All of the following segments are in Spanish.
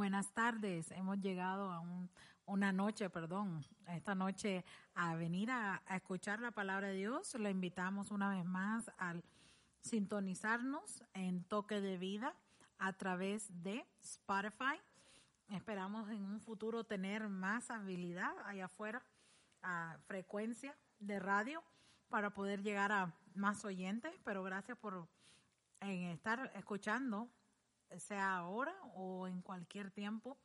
Buenas tardes. Hemos llegado a una noche, perdón, esta noche a venir a, escuchar la palabra de Dios. Le invitamos una vez más al sintonizarnos en Toque de Vida a través de Spotify. Esperamos en un futuro tener más habilidad allá afuera, a frecuencia de radio para poder llegar a más oyentes, pero gracias por estar escuchando sea ahora o en cualquier tiempo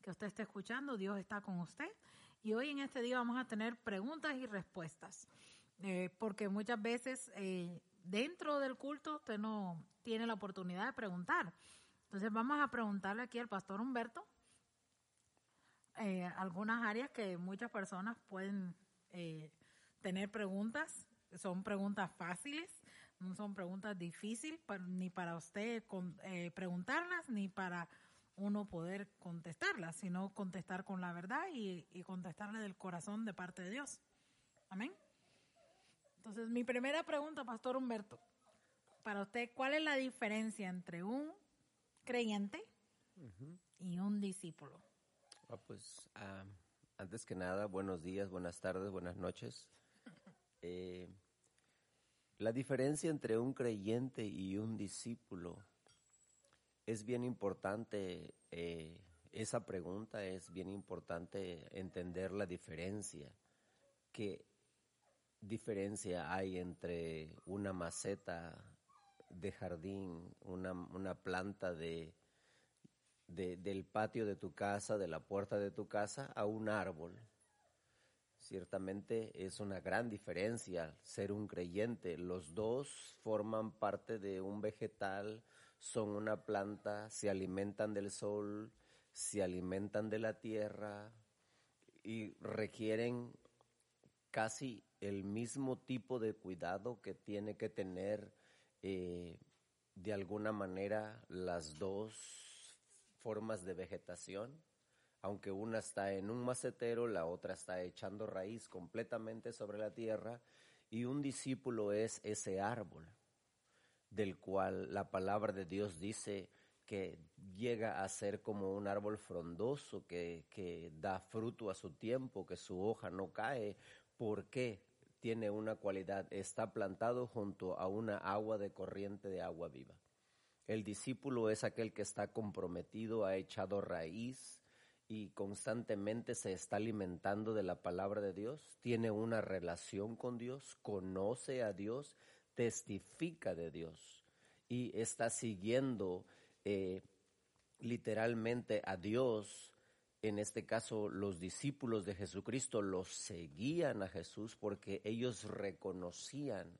que usted esté escuchando, Dios está con usted. Y hoy en este día vamos a tener preguntas y respuestas, eh, porque muchas veces eh, dentro del culto usted no tiene la oportunidad de preguntar. Entonces vamos a preguntarle aquí al pastor Humberto eh, algunas áreas que muchas personas pueden tener preguntas. Son preguntas fáciles, no son preguntas difíciles ni para usted eh, preguntarlas ni para uno poder contestarlas, sino contestar con la verdad y, y contestarle del corazón de parte de Dios. Amén. Entonces, mi primera pregunta, Pastor Humberto, para usted, ¿cuál es la diferencia entre un creyente y un discípulo? Ah, pues, ah, antes que nada, buenos días, buenas tardes, buenas noches. Eh, la diferencia entre un creyente y un discípulo es bien importante, eh, esa pregunta es bien importante entender la diferencia. ¿Qué diferencia hay entre una maceta de jardín, una, planta de, del patio de tu casa, de la puerta de tu casa, a un árbol? Ciertamente es una gran diferencia ser un creyente. Los dos forman parte de un vegetal, son una planta, se alimentan del sol, se alimentan de la tierra y requieren casi el mismo tipo de cuidado que tiene que tener eh, de alguna manera las dos formas de vegetación aunque una está en un macetero, la otra está echando raíz completamente sobre la tierra, y un discípulo es ese árbol del cual la palabra de Dios dice que llega a ser como un árbol frondoso que, que da fruto a su tiempo, que su hoja no cae. ¿Por qué? Tiene una cualidad, está plantado junto a una agua de corriente de agua viva. El discípulo es aquel que está comprometido, ha echado raíz, y constantemente se está alimentando de la palabra de Dios, tiene una relación con Dios, conoce a Dios, testifica de Dios y está siguiendo eh, literalmente a Dios. En este caso, los discípulos de Jesucristo los seguían a Jesús porque ellos reconocían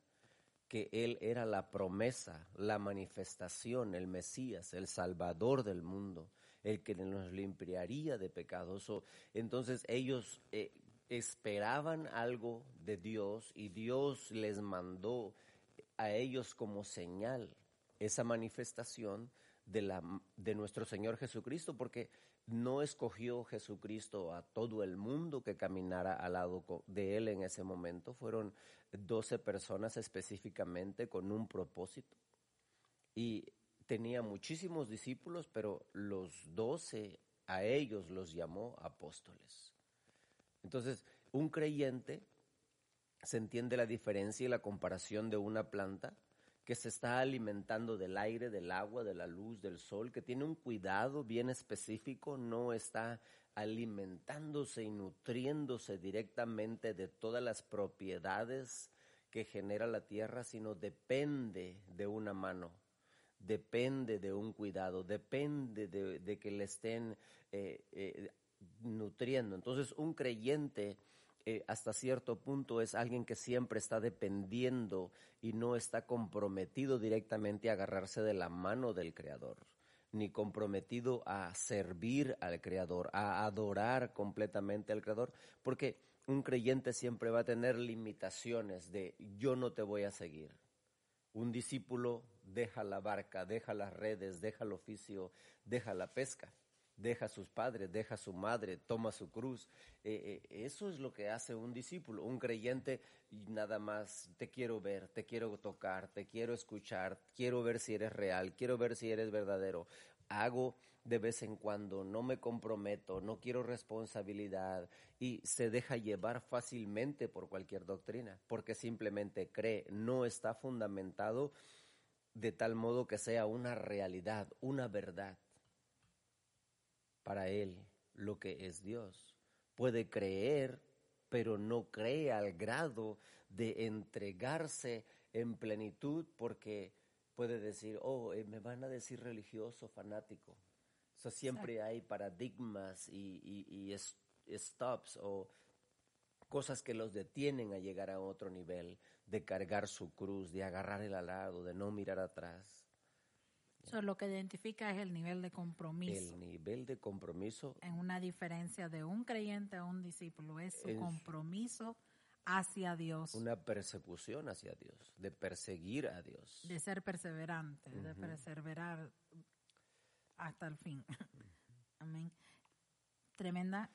que Él era la promesa, la manifestación, el Mesías, el Salvador del mundo el que nos limpiaría de pecados. entonces ellos eh, esperaban algo de Dios y Dios les mandó a ellos como señal esa manifestación de, la, de nuestro Señor Jesucristo, porque no escogió Jesucristo a todo el mundo que caminara al lado de Él en ese momento, fueron doce personas específicamente con un propósito. Y tenía muchísimos discípulos, pero los doce a ellos los llamó apóstoles. Entonces, un creyente se entiende la diferencia y la comparación de una planta que se está alimentando del aire, del agua, de la luz, del sol, que tiene un cuidado bien específico, no está alimentándose y nutriéndose directamente de todas las propiedades que genera la tierra, sino depende de una mano depende de un cuidado, depende de, que le estén eh, eh, nutriendo. Entonces, un creyente eh, hasta cierto punto es alguien que siempre está dependiendo y no está comprometido directamente a agarrarse de la mano del Creador ni comprometido a servir al Creador, a adorar completamente al Creador, porque un creyente siempre va a tener limitaciones de yo no te voy a seguir, un discípulo deja la barca, deja las redes, deja el oficio, deja la pesca, deja a sus padres, deja a su madre, toma su cruz. Eh, eh, eso es lo que hace un discípulo, un creyente y nada más te quiero ver, te quiero tocar, te quiero escuchar, quiero ver si eres real, quiero ver si eres verdadero. hago de vez en cuando, no me comprometo, no quiero responsabilidad y se deja llevar fácilmente por cualquier doctrina, porque simplemente cree, no está fundamentado de tal modo que sea una realidad, una verdad para él lo que es Dios. Puede creer, pero no cree al grado de entregarse en plenitud porque puede decir, oh, eh, me van a decir religioso, fanático. So, siempre hay paradigmas y, y, y stops o cosas que los detienen a llegar a otro nivel, de cargar su cruz, de agarrar el alado, de no mirar atrás. Eso lo que identifica es el nivel de compromiso. El nivel de compromiso. En una diferencia de un creyente a un discípulo, es su compromiso hacia Dios. Una persecución hacia Dios, de perseguir a Dios. De ser perseverante, de perseverar hasta el fin. Amén. Tremenda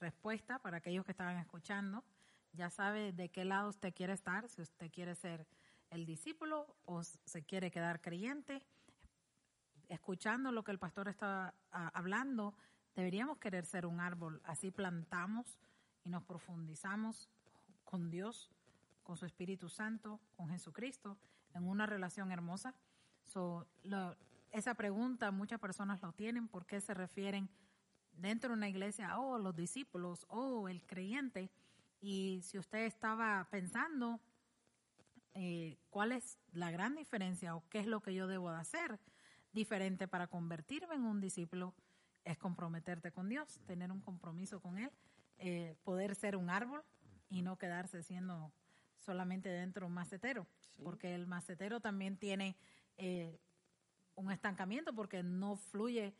respuesta para aquellos que estaban escuchando. Ya sabe de qué lado usted quiere estar, si usted quiere ser el discípulo o se quiere quedar creyente. Escuchando lo que el pastor está ah, hablando, deberíamos querer ser un árbol. Así plantamos y nos profundizamos con Dios, con su Espíritu Santo, con Jesucristo, en una relación hermosa. esa pregunta muchas personas lo tienen, ¿por qué se refieren dentro de una iglesia, oh, los discípulos, oh, el creyente? Y si usted estaba pensando eh, cuál es la gran diferencia o qué es lo que yo debo de hacer diferente para convertirme en un discípulo, es comprometerte con Dios, tener un compromiso con Él, eh, poder ser un árbol y no quedarse siendo solamente dentro un macetero, porque el macetero también tiene eh, un estancamiento porque no fluye,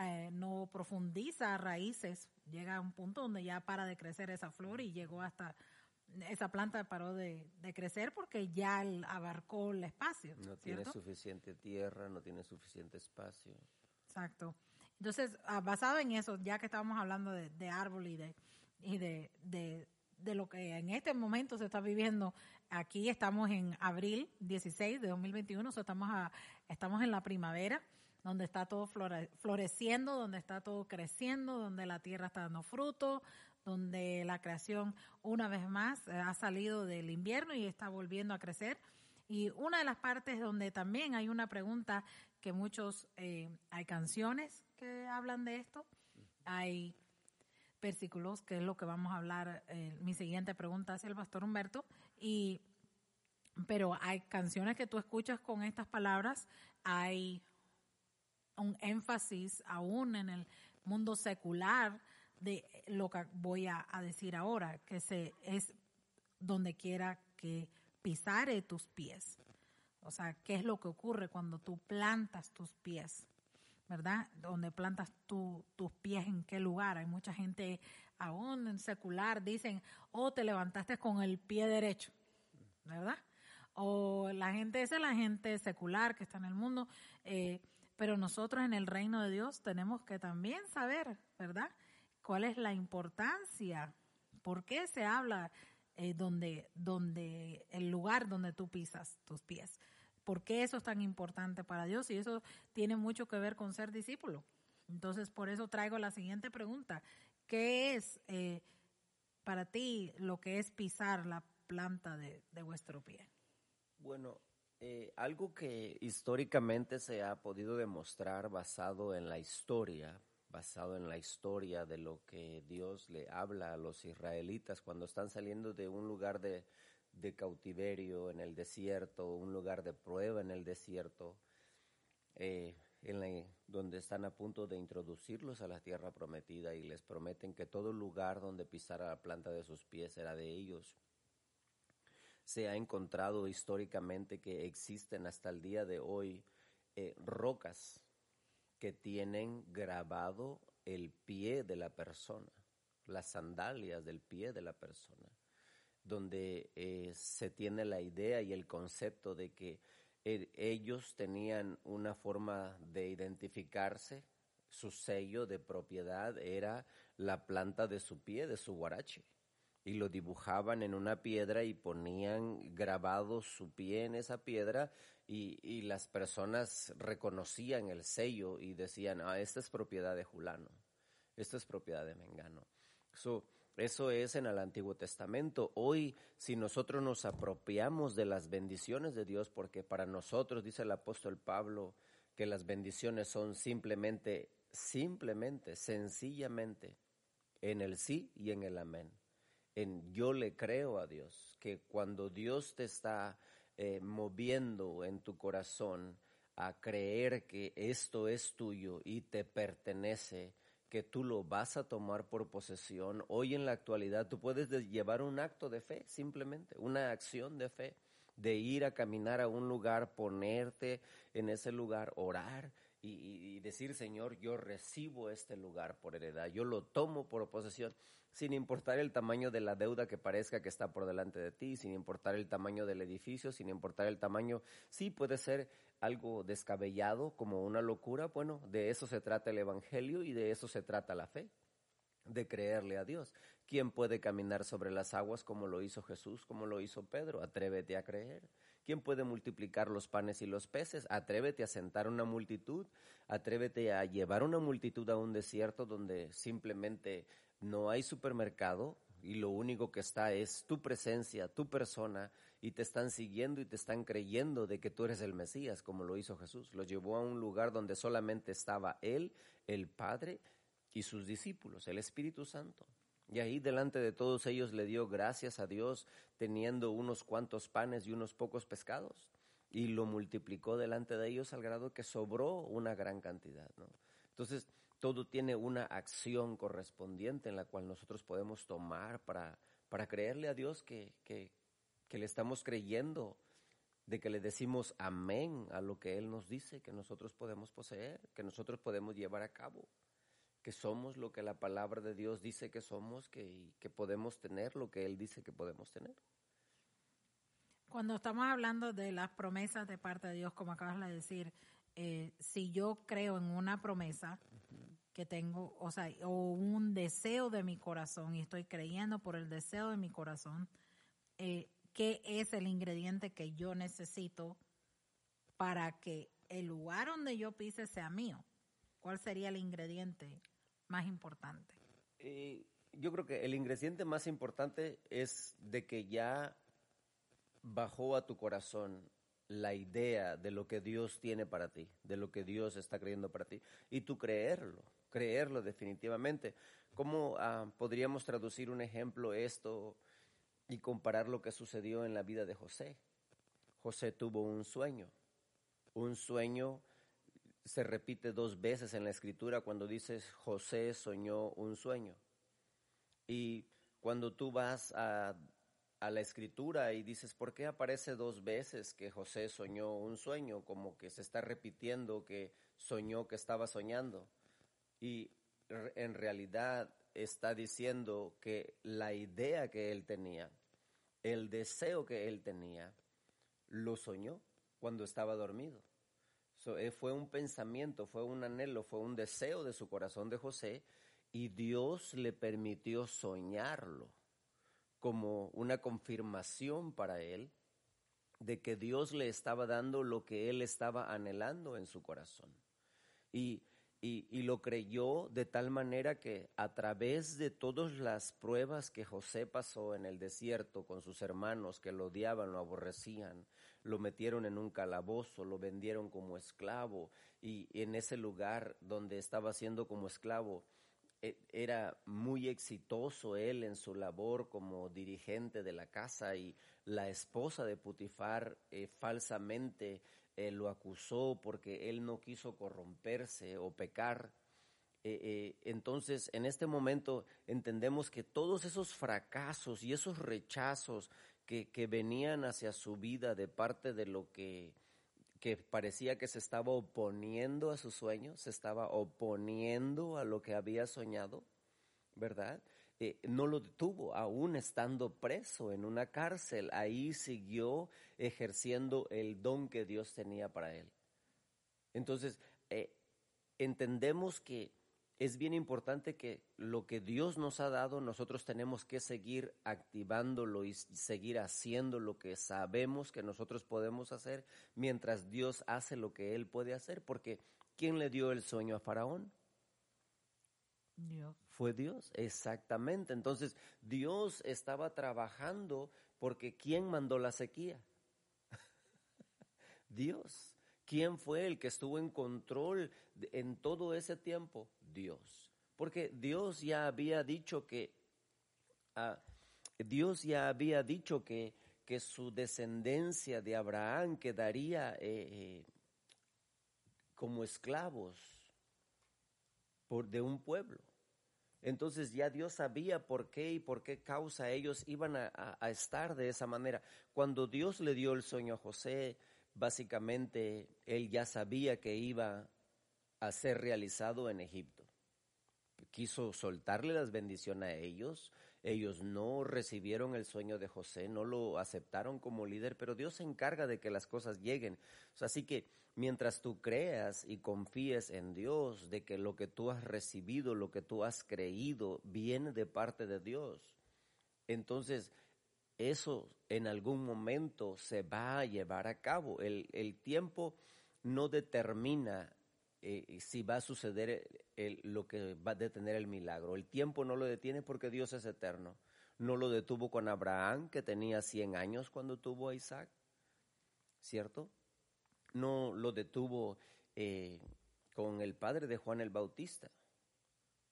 eh, no profundiza raíces, llega a un punto donde ya para de crecer esa flor y llegó hasta esa planta paró de, crecer porque ya abarcó el espacio. No tiene suficiente tierra, no tiene suficiente espacio. Exacto. Entonces, ah, basado en eso, ya que estábamos hablando de, árbol y de, y de de lo que en este momento se está viviendo. Aquí estamos en abril 16 de 2021, o estamos, a, estamos en la primavera, donde está todo floreciendo, donde está todo creciendo, donde la tierra está dando fruto, donde la creación una vez más eh, ha salido del invierno y está volviendo a crecer. Y una de las partes donde también hay una pregunta que muchos, eh, hay canciones que hablan de esto, hay versículos, que es lo que vamos a hablar, eh, mi siguiente pregunta hacia el pastor Humberto, y, pero hay canciones que tú escuchas con estas palabras, hay un énfasis aún en el mundo secular de lo que voy a, decir ahora, que se, es donde quiera que pisare tus pies. O sea, ¿qué es lo que ocurre cuando tú plantas tus pies? ¿verdad? Donde plantas tus pies, en qué lugar. Hay mucha gente aún en secular, dicen, oh, te levantaste con el pie derecho, ¿verdad? O la gente, esa es la gente secular que está en el mundo, eh, pero nosotros en el reino de Dios tenemos que también saber, ¿verdad? ¿Cuál es la importancia? ¿Por qué se habla eh, donde, donde el lugar donde tú pisas tus pies? ¿Por qué eso es tan importante para Dios? Y eso tiene mucho que ver con ser discípulo. Entonces, por eso traigo la siguiente pregunta. ¿Qué es eh, para ti lo que es pisar la planta de, vuestro pie? Bueno, eh, algo que históricamente se ha podido demostrar basado en la historia, basado en la historia de lo que Dios le habla a los israelitas cuando están saliendo de un lugar de, cautiverio en el desierto, un lugar de prueba en el desierto, eh, en donde están a punto de introducirlos a la tierra prometida y les prometen que todo lugar donde pisara la planta de sus pies era de ellos. Se ha encontrado históricamente que existen hasta el día de hoy eh, rocas que tienen grabado el pie de la persona, las sandalias del pie de la persona donde eh, se tiene la idea y el concepto de que eh, ellos tenían una forma de identificarse, su sello de propiedad era la planta de su pie, de su guarache. Y lo dibujaban en una piedra y ponían grabado su pie en esa piedra y, y, las personas reconocían el sello y decían, ah, esta es propiedad de Julano, esta es propiedad de Mengano. eso es en el Antiguo Testamento. Hoy, si nosotros nos apropiamos de las bendiciones de Dios, porque para nosotros, dice el apóstol Pablo, que las bendiciones son simplemente, simplemente, sencillamente, en el sí y en el amén en yo le creo a Dios, que cuando Dios te está eh, moviendo en tu corazón a creer que esto es tuyo y te pertenece, que tú lo vas a tomar por posesión, hoy en la actualidad tú puedes llevar un acto de fe, simplemente, una acción de fe, de ir a caminar a un lugar, ponerte en ese lugar, orar y, decir, Señor, yo recibo este lugar por heredad, yo lo tomo por posesión, sin importar el tamaño de la deuda que parezca que está por delante de ti, sin importar el tamaño del edificio, sin importar el tamaño, sí puede ser algo descabellado, como una locura, bueno, de eso se trata el Evangelio y de eso se trata la fe de creerle a Dios. ¿Quién puede caminar sobre las aguas como lo hizo Jesús, como lo hizo Pedro? Atrévete a creer. ¿Quién puede multiplicar los panes y los peces? Atrévete a sentar una multitud, atrévete a llevar una multitud a un desierto donde simplemente no hay supermercado y lo único que está es tu presencia, tu persona, y te están siguiendo y te están creyendo de que tú eres el Mesías, como lo hizo Jesús. Lo llevó a un lugar donde solamente estaba Él, el Padre y sus discípulos, el Espíritu Santo. Y ahí delante de todos ellos le dio gracias a Dios teniendo unos cuantos panes y unos pocos pescados. Y lo multiplicó delante de ellos al grado que sobró una gran cantidad. Entonces, todo tiene una acción correspondiente en la cual nosotros podemos tomar para, para creerle a Dios que, que le estamos creyendo, de que le decimos amén a lo que Él nos dice que nosotros podemos poseer, que nosotros podemos llevar a cabo que somos lo que la palabra de Dios dice que somos, que, que podemos tener lo que Él dice que podemos tener. Cuando estamos hablando de las promesas de parte de Dios, como acabas de decir, eh, si yo creo en una promesa que tengo, o sea, o un deseo de mi corazón y estoy creyendo por el deseo de mi corazón, eh, ¿qué es el ingrediente que yo necesito para que el lugar donde yo pise sea mío? ¿Cuál sería el ingrediente más importante? Eh, yo creo que el ingrediente más importante es de que ya bajó a tu corazón la idea de lo que Dios tiene para ti, de lo que Dios está creyendo para ti, y tú creerlo, creerlo definitivamente. ¿Cómo ah, podríamos traducir un ejemplo esto y comparar lo que sucedió en la vida de José? José tuvo un sueño, un sueño se repite dos veces en la escritura cuando dices José soñó un sueño. Y cuando tú vas a, a, la escritura y dices, ¿por qué aparece dos veces que José soñó un sueño? Como que se está repitiendo que soñó que estaba soñando. Y en realidad está diciendo que la idea que él tenía, el deseo que él tenía, lo soñó cuando estaba dormido. Eh, fue un pensamiento, fue un anhelo, fue un deseo de su corazón de José y Dios le permitió soñarlo como una confirmación para él de que Dios le estaba dando lo que él estaba anhelando en su corazón. Y y, lo creyó de tal manera que a través de todas las pruebas que José pasó en el desierto con sus hermanos que lo odiaban, lo aborrecían, lo metieron en un calabozo, lo vendieron como esclavo y en ese lugar donde estaba siendo como esclavo, e, era muy exitoso él en su labor como dirigente de la casa y la esposa de Putifar eh, falsamente lo acusó porque él no quiso corromperse o pecar. Eh, eh, entonces, en este momento entendemos que todos esos fracasos y esos rechazos que, que venían hacia su vida de parte de lo que, que parecía que se estaba oponiendo a sus sueños, se estaba oponiendo a lo que había soñado, ¿verdad? Eh, no lo detuvo, aún estando preso en una cárcel. Ahí siguió ejerciendo el don que Dios tenía para él. Entonces, eh, entendemos que es bien importante que lo que Dios nos ha dado, nosotros tenemos que seguir activándolo y seguir haciendo lo que sabemos que nosotros podemos hacer mientras Dios hace lo que Él puede hacer. Porque ¿quién le dio el sueño a Faraón? Dios. Fue Dios, exactamente. Entonces Dios estaba trabajando porque ¿quién mandó la sequía? Dios. ¿Quién fue el que estuvo en control en todo ese tiempo? Dios. Porque Dios ya había dicho que, ah, Dios ya había dicho que, que, su descendencia de Abraham quedaría eh, eh, como esclavos por, de un pueblo. Entonces ya Dios sabía por qué y por qué causa ellos iban a, estar de esa manera. Cuando Dios le dio el sueño a José, básicamente él ya sabía que iba a ser realizado en Egipto. Quiso soltarle las bendiciones a ellos. Ellos no recibieron el sueño de José, no lo aceptaron como líder, pero Dios se encarga de que las cosas lleguen. así que mientras tú creas y confíes en Dios de que lo que tú has recibido, lo que tú has creído, viene de parte de Dios, entonces eso en algún momento se va a llevar a cabo. El, el tiempo no determina eh, si va a suceder el, lo que va a detener el milagro. El tiempo no lo detiene porque Dios es eterno. No lo detuvo con Abraham, que tenía 100 años cuando tuvo a Isaac, ¿cierto? No lo detuvo eh, con el padre de Juan el Bautista,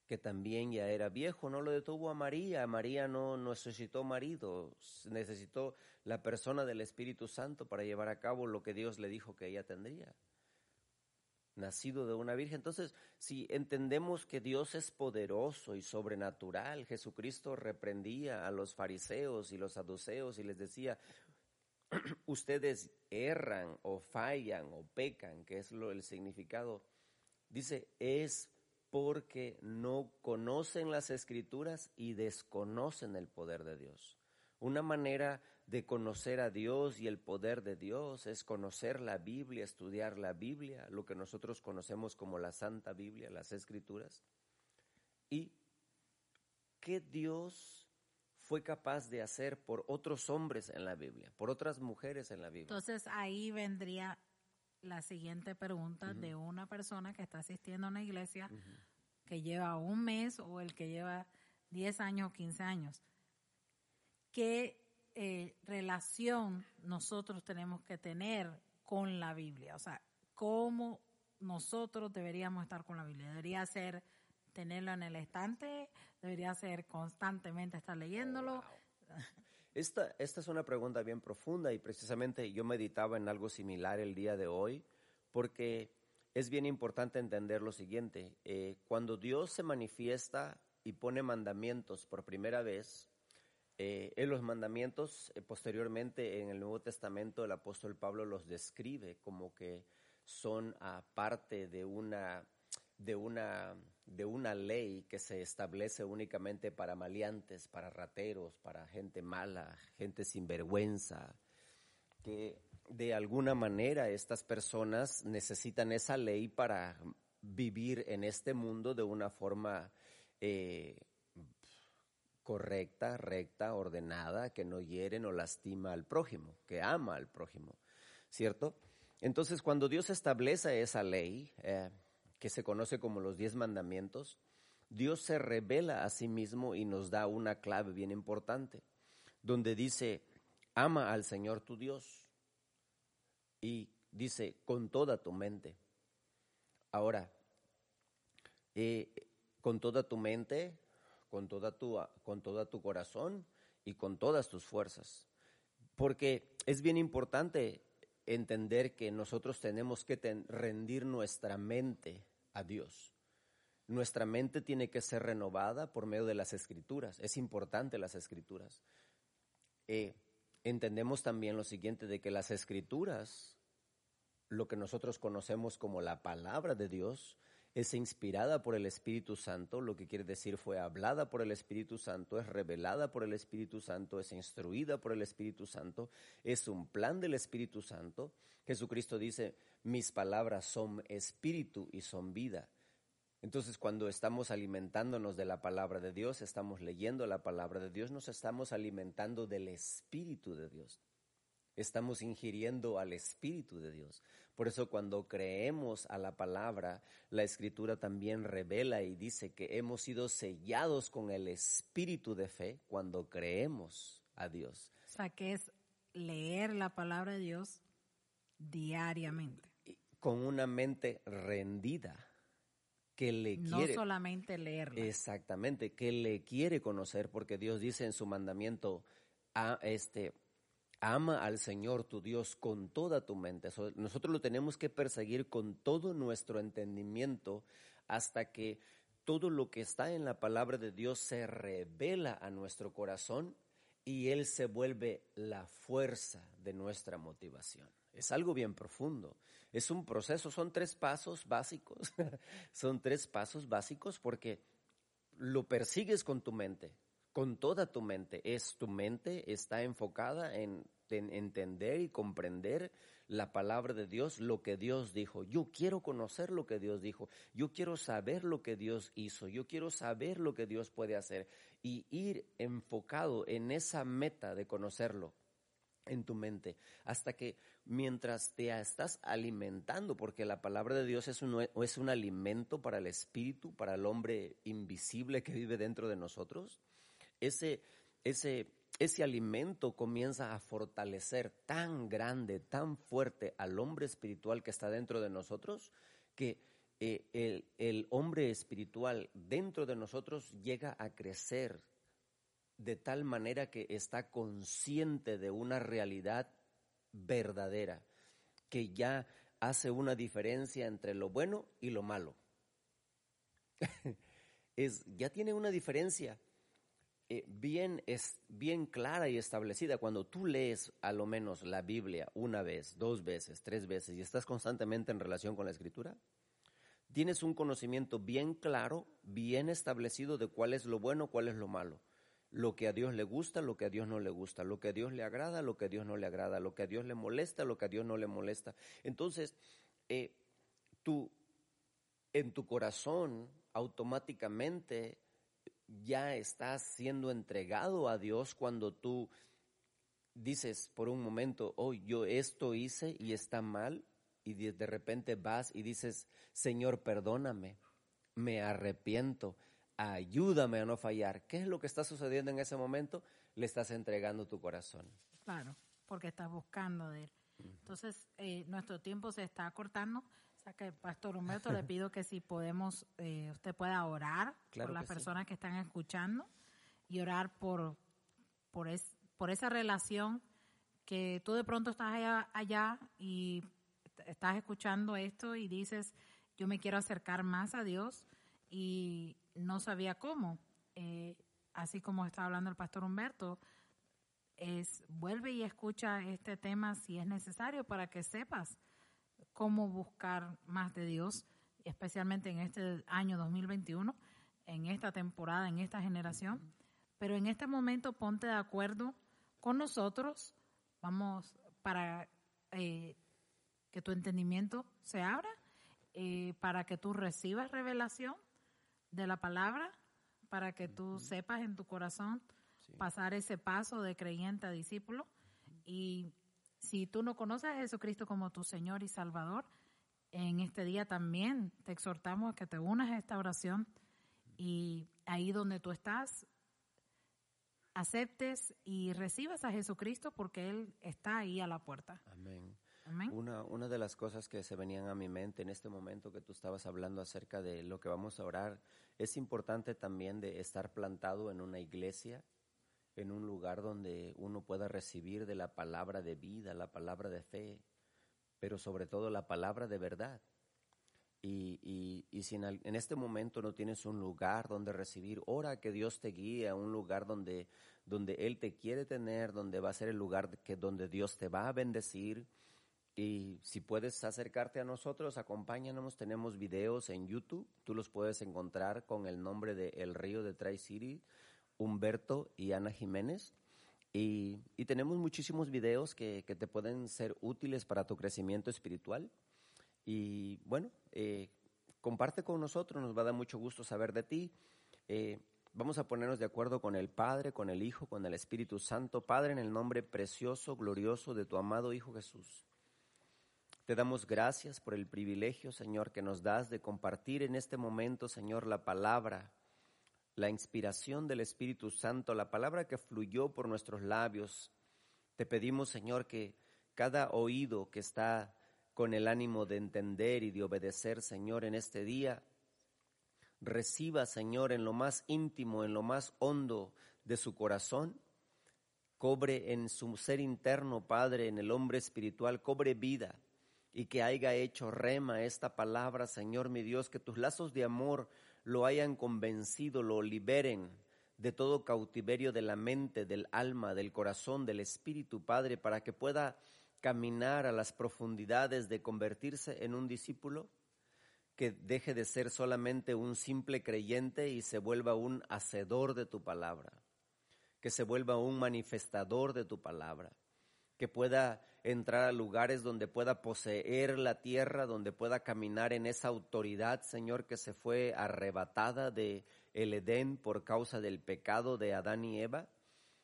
que también ya era viejo, no lo detuvo a María. María no necesitó marido, necesitó la persona del Espíritu Santo para llevar a cabo lo que Dios le dijo que ella tendría nacido de una virgen. Entonces, si entendemos que Dios es poderoso y sobrenatural, Jesucristo reprendía a los fariseos y los saduceos y les decía, ustedes erran o fallan o pecan, que es lo, el significado. Dice, es porque no conocen las escrituras y desconocen el poder de Dios. Una manera de conocer a Dios y el poder de Dios es conocer la Biblia, estudiar la Biblia, lo que nosotros conocemos como la Santa Biblia, las Escrituras. Y qué Dios fue capaz de hacer por otros hombres en la Biblia, por otras mujeres en la Biblia. Entonces ahí vendría la siguiente pregunta de una persona que está asistiendo a una iglesia que lleva un mes o el que lleva 10 años o 15 años. ¿Qué eh, relación nosotros tenemos que tener con la Biblia? O sea, ¿cómo nosotros deberíamos estar con la Biblia? ¿Debería ser tenerlo en el estante? ¿Debería ser constantemente estar leyéndolo? Oh, esta, esta es una pregunta bien profunda y precisamente yo meditaba en algo similar el día de hoy porque es bien importante entender lo siguiente. Eh, cuando Dios se manifiesta y pone mandamientos por primera vez, eh, en los mandamientos, eh, posteriormente en el Nuevo Testamento, el apóstol Pablo los describe como que son parte de una, de, una, de una ley que se establece únicamente para maleantes, para rateros, para gente mala, gente sin vergüenza, que de alguna manera estas personas necesitan esa ley para vivir en este mundo de una forma eh, correcta, recta, ordenada, que no hiere o lastima al prójimo, que ama al prójimo, ¿cierto? Entonces, cuando Dios establece esa ley, eh, que se conoce como los diez mandamientos, Dios se revela a sí mismo y nos da una clave bien importante, donde dice, ama al Señor tu Dios. Y dice, con toda tu mente. Ahora, eh, con toda tu mente con toda tu, con toda tu corazón y con todas tus fuerzas. Porque es bien importante entender que nosotros tenemos que rendir nuestra mente a Dios. Nuestra mente tiene que ser renovada por medio de las escrituras. Es importante las escrituras. Eh, entendemos también lo siguiente, de que las escrituras, lo que nosotros conocemos como la palabra de Dios, es inspirada por el Espíritu Santo, lo que quiere decir fue hablada por el Espíritu Santo, es revelada por el Espíritu Santo, es instruida por el Espíritu Santo, es un plan del Espíritu Santo. Jesucristo dice, mis palabras son espíritu y son vida. Entonces, cuando estamos alimentándonos de la palabra de Dios, estamos leyendo la palabra de Dios, nos estamos alimentando del Espíritu de Dios. Estamos ingiriendo al Espíritu de Dios. Por eso cuando creemos a la palabra, la Escritura también revela y dice que hemos sido sellados con el Espíritu de fe cuando creemos a Dios. O sea, que es leer la palabra de Dios diariamente. Con una mente rendida que le quiere. No solamente leerla. Exactamente, que le quiere conocer, porque Dios dice en su mandamiento, a este, ama al Señor tu Dios con toda tu mente. nosotros lo tenemos que perseguir con todo nuestro entendimiento hasta que todo lo que está en la palabra de Dios se revela a nuestro corazón y Él se vuelve la fuerza de nuestra motivación. Es algo bien profundo. Es un proceso, son tres pasos básicos. son tres pasos básicos porque lo persigues con tu mente, con toda tu mente. Es tu mente está enfocada en, en, entender y comprender la palabra de Dios, lo que Dios dijo. Yo quiero conocer lo que Dios dijo. Yo quiero saber lo que Dios hizo. Yo quiero saber lo que Dios puede hacer y ir enfocado en esa meta de conocerlo en tu mente, hasta que mientras te estás alimentando, porque la palabra de Dios es un, es un alimento para el espíritu, para el hombre invisible que vive dentro de nosotros, ese, ese, ese alimento comienza a fortalecer tan grande, tan fuerte al hombre espiritual que está dentro de nosotros, que eh, el, el hombre espiritual dentro de nosotros llega a crecer de tal manera que está consciente de una realidad verdadera, que ya hace una diferencia entre lo bueno y lo malo. es, ya tiene una diferencia eh, bien, es, bien clara y establecida. Cuando tú lees a lo menos la Biblia una vez, dos veces, tres veces y estás constantemente en relación con la Escritura, tienes un conocimiento bien claro, bien establecido de cuál es lo bueno, cuál es lo malo lo que a Dios le gusta, lo que a Dios no le gusta, lo que a Dios le agrada, lo que a Dios no le agrada, lo que a Dios le molesta, lo que a Dios no le molesta. Entonces, eh, tú en tu corazón automáticamente ya estás siendo entregado a Dios cuando tú dices por un momento, oh, yo esto hice y está mal, y de repente vas y dices, Señor, perdóname, me arrepiento, ayúdame a no fallar. ¿Qué es lo que está sucediendo en ese momento? Le estás entregando tu corazón. Claro, porque estás buscando de él. Entonces, eh, nuestro tiempo se está cortando. O sea que, Pastor Humberto, le pido que si podemos, eh, usted pueda orar por las personas que están escuchando y orar por, por, es, por esa relación que tú de pronto estás allá, allá y estás escuchando esto y dices, yo me quiero acercar más a Dios y no sabía cómo. Eh, así como está hablando el pastor Humberto, es vuelve y escucha este tema si es necesario para que sepas cómo buscar más de Dios, especialmente en este año 2021, en esta temporada, en esta generación. Pero en este momento ponte de acuerdo con nosotros, vamos para eh, que tu entendimiento se abra, eh, para que tú recibas revelación de la palabra para que tú sepas en tu corazón pasar ese paso de creyente a discípulo. Y si tú no conoces a Jesucristo como tu Señor y Salvador, en este día también te exhortamos a que te unas a esta oración y ahí donde tú estás, aceptes y recibas a Jesucristo porque Él está ahí a la puerta. Amén. Una, una de las cosas que se venían a mi mente en este momento que tú estabas hablando acerca de lo que vamos a orar, es importante también de estar plantado en una iglesia, en un lugar donde uno pueda recibir de la palabra de vida, la palabra de fe, pero sobre todo la palabra de verdad. Y, y, y, si en, este momento no tienes un lugar donde recibir, ora que Dios te guíe a un lugar donde, donde Él te quiere tener, donde va a ser el lugar que, donde Dios te va a bendecir, y si puedes acercarte a nosotros, acompáñanos. Tenemos videos en YouTube. Tú los puedes encontrar con el nombre de El Río de Tri City, Humberto y Ana Jiménez. Y, tenemos muchísimos videos que, te pueden ser útiles para tu crecimiento espiritual. Y bueno, eh, comparte con nosotros, nos va a dar mucho gusto saber de ti. Eh, vamos a ponernos de acuerdo con el Padre, con el Hijo, con el Espíritu Santo. Padre, en el nombre precioso, glorioso de tu amado Hijo Jesús. Te damos gracias por el privilegio, Señor, que nos das de compartir en este momento, Señor, la palabra, la inspiración del Espíritu Santo, la palabra que fluyó por nuestros labios. Te pedimos, Señor, que cada oído que está con el ánimo de entender y de obedecer, Señor, en este día, reciba, Señor, en lo más íntimo, en lo más hondo de su corazón, cobre en su ser interno, Padre, en el hombre espiritual, cobre vida y que haya hecho rema esta palabra, Señor mi Dios, que tus lazos de amor lo hayan convencido, lo liberen de todo cautiverio de la mente, del alma, del corazón, del espíritu, Padre, para que pueda caminar a las profundidades de convertirse en un discípulo, que deje de ser solamente un simple creyente y se vuelva un hacedor de tu palabra, que se vuelva un manifestador de tu palabra que pueda entrar a lugares donde pueda poseer la tierra, donde pueda caminar en esa autoridad, Señor, que se fue arrebatada de el Edén por causa del pecado de Adán y Eva.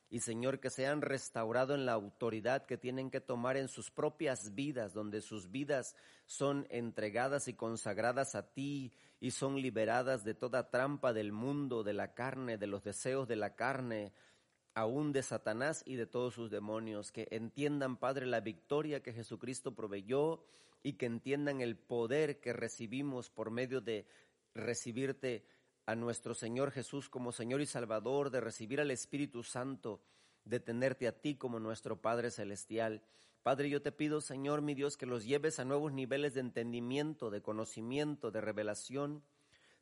Y Señor, que sean restaurados en la autoridad que tienen que tomar en sus propias vidas, donde sus vidas son entregadas y consagradas a ti y son liberadas de toda trampa del mundo, de la carne, de los deseos de la carne, aún de Satanás y de todos sus demonios, que entiendan, Padre, la victoria que Jesucristo proveyó y que entiendan el poder que recibimos por medio de recibirte a nuestro Señor Jesús como Señor y Salvador, de recibir al Espíritu Santo, de tenerte a ti como nuestro Padre Celestial. Padre, yo te pido, Señor mi Dios, que los lleves a nuevos niveles de entendimiento, de conocimiento, de revelación,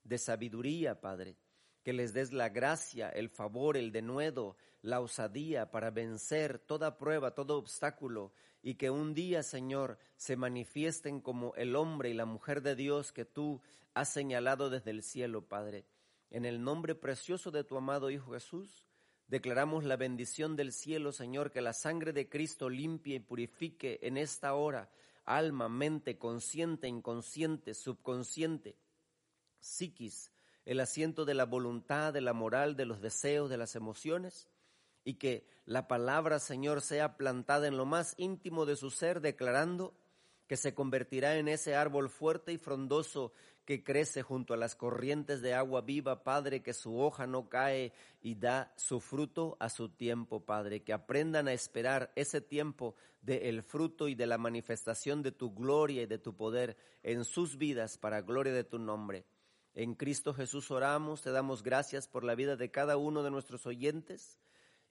de sabiduría, Padre que les des la gracia, el favor, el denuedo, la osadía para vencer toda prueba, todo obstáculo, y que un día, Señor, se manifiesten como el hombre y la mujer de Dios que tú has señalado desde el cielo, Padre. En el nombre precioso de tu amado Hijo Jesús, declaramos la bendición del cielo, Señor, que la sangre de Cristo limpie y purifique en esta hora alma, mente, consciente, inconsciente, subconsciente, psiquis, el asiento de la voluntad, de la moral, de los deseos, de las emociones, y que la palabra, Señor, sea plantada en lo más íntimo de su ser, declarando que se convertirá en ese árbol fuerte y frondoso que crece junto a las corrientes de agua viva, Padre, que su hoja no cae y da su fruto a su tiempo, Padre, que aprendan a esperar ese tiempo del fruto y de la manifestación de tu gloria y de tu poder en sus vidas para gloria de tu nombre. En Cristo Jesús oramos, te damos gracias por la vida de cada uno de nuestros oyentes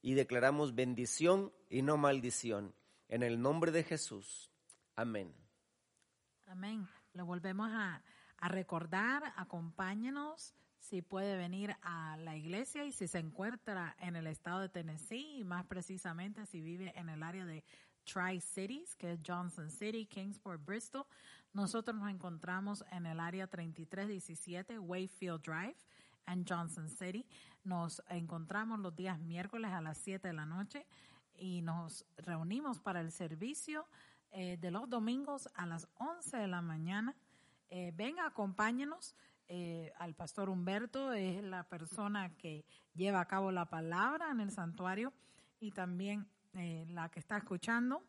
y declaramos bendición y no maldición. En el nombre de Jesús. Amén. Amén. Lo volvemos a, recordar, acompáñenos si puede venir a la iglesia y si se encuentra en el estado de Tennessee y más precisamente si vive en el área de Tri-Cities, que es Johnson City, Kingsport, Bristol. Nosotros nos encontramos en el área 3317 Wayfield Drive en Johnson City. Nos encontramos los días miércoles a las 7 de la noche y nos reunimos para el servicio eh, de los domingos a las 11 de la mañana. Eh, venga, acompáñenos. Eh, al pastor Humberto es la persona que lleva a cabo la palabra en el santuario y también la que está escuchando.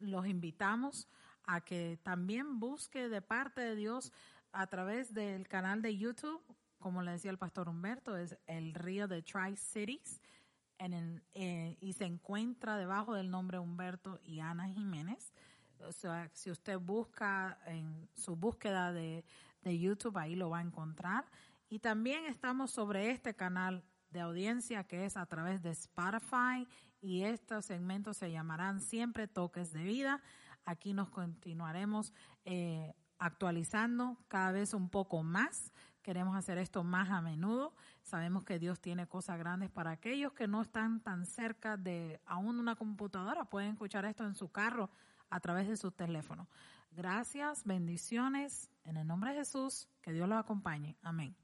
los invitamos a que también busque de parte de Dios a través del canal de YouTube, como le decía el pastor Humberto, es el río de Tri-Cities eh, y se encuentra debajo del nombre Humberto y Ana Jiménez. O sea, si usted busca en su búsqueda de, de YouTube, ahí lo va a encontrar. Y también estamos sobre este canal de audiencia que es a través de Spotify y estos segmentos se llamarán siempre toques de vida. Aquí nos continuaremos eh, actualizando cada vez un poco más. Queremos hacer esto más a menudo. Sabemos que Dios tiene cosas grandes para aquellos que no están tan cerca de aún una computadora. Pueden escuchar esto en su carro a través de su teléfono. Gracias, bendiciones. En el nombre de Jesús, que Dios los acompañe. Amén.